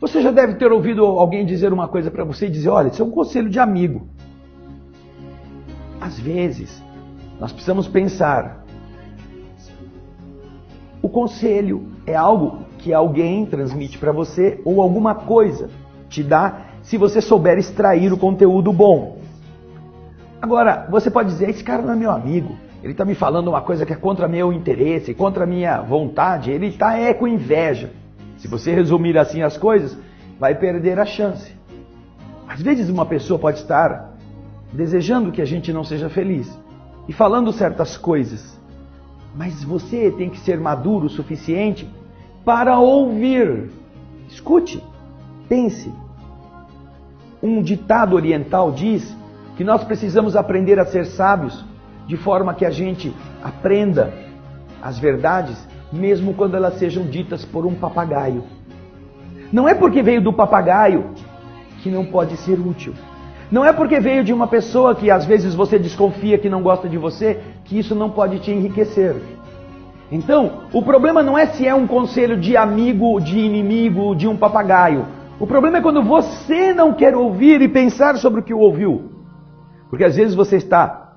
Você já deve ter ouvido alguém dizer uma coisa para você e dizer: olha, isso é um conselho de amigo. Às vezes, nós precisamos pensar. O conselho é algo que alguém transmite para você ou alguma coisa te dá se você souber extrair o conteúdo bom. Agora, você pode dizer: esse cara não é meu amigo. Ele está me falando uma coisa que é contra meu interesse, contra minha vontade. Ele está é com inveja. Se você resumir assim as coisas, vai perder a chance. Às vezes uma pessoa pode estar desejando que a gente não seja feliz e falando certas coisas. Mas você tem que ser maduro o suficiente para ouvir. Escute, pense. Um ditado oriental diz que nós precisamos aprender a ser sábios de forma que a gente aprenda as verdades, mesmo quando elas sejam ditas por um papagaio. Não é porque veio do papagaio que não pode ser útil. Não é porque veio de uma pessoa que às vezes você desconfia que não gosta de você, que isso não pode te enriquecer. Então, o problema não é se é um conselho de amigo, de inimigo, de um papagaio. O problema é quando você não quer ouvir e pensar sobre o que ouviu. Porque às vezes você está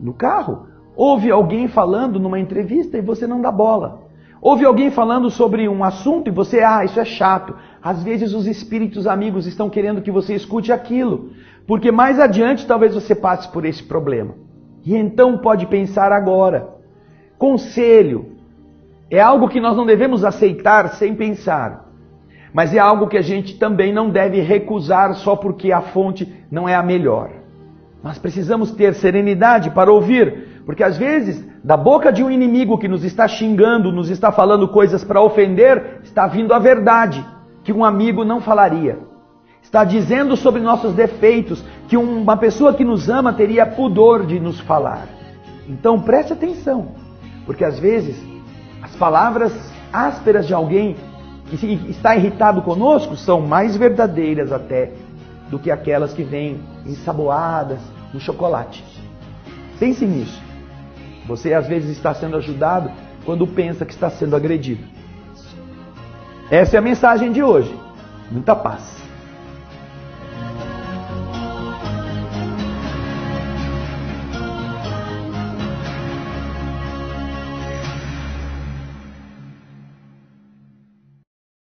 no carro. Ouve alguém falando numa entrevista e você não dá bola. Ouve alguém falando sobre um assunto e você, ah, isso é chato. Às vezes os espíritos amigos estão querendo que você escute aquilo, porque mais adiante talvez você passe por esse problema. E então pode pensar agora. Conselho é algo que nós não devemos aceitar sem pensar, mas é algo que a gente também não deve recusar só porque a fonte não é a melhor. Nós precisamos ter serenidade para ouvir, porque às vezes, da boca de um inimigo que nos está xingando, nos está falando coisas para ofender, está vindo a verdade que um amigo não falaria. Está dizendo sobre nossos defeitos que uma pessoa que nos ama teria pudor de nos falar. Então preste atenção, porque às vezes as palavras ásperas de alguém que está irritado conosco são mais verdadeiras até do que aquelas que vêm ensaboadas no chocolate. Pense nisso. Você às vezes está sendo ajudado quando pensa que está sendo agredido. Essa é a mensagem de hoje. Muita paz.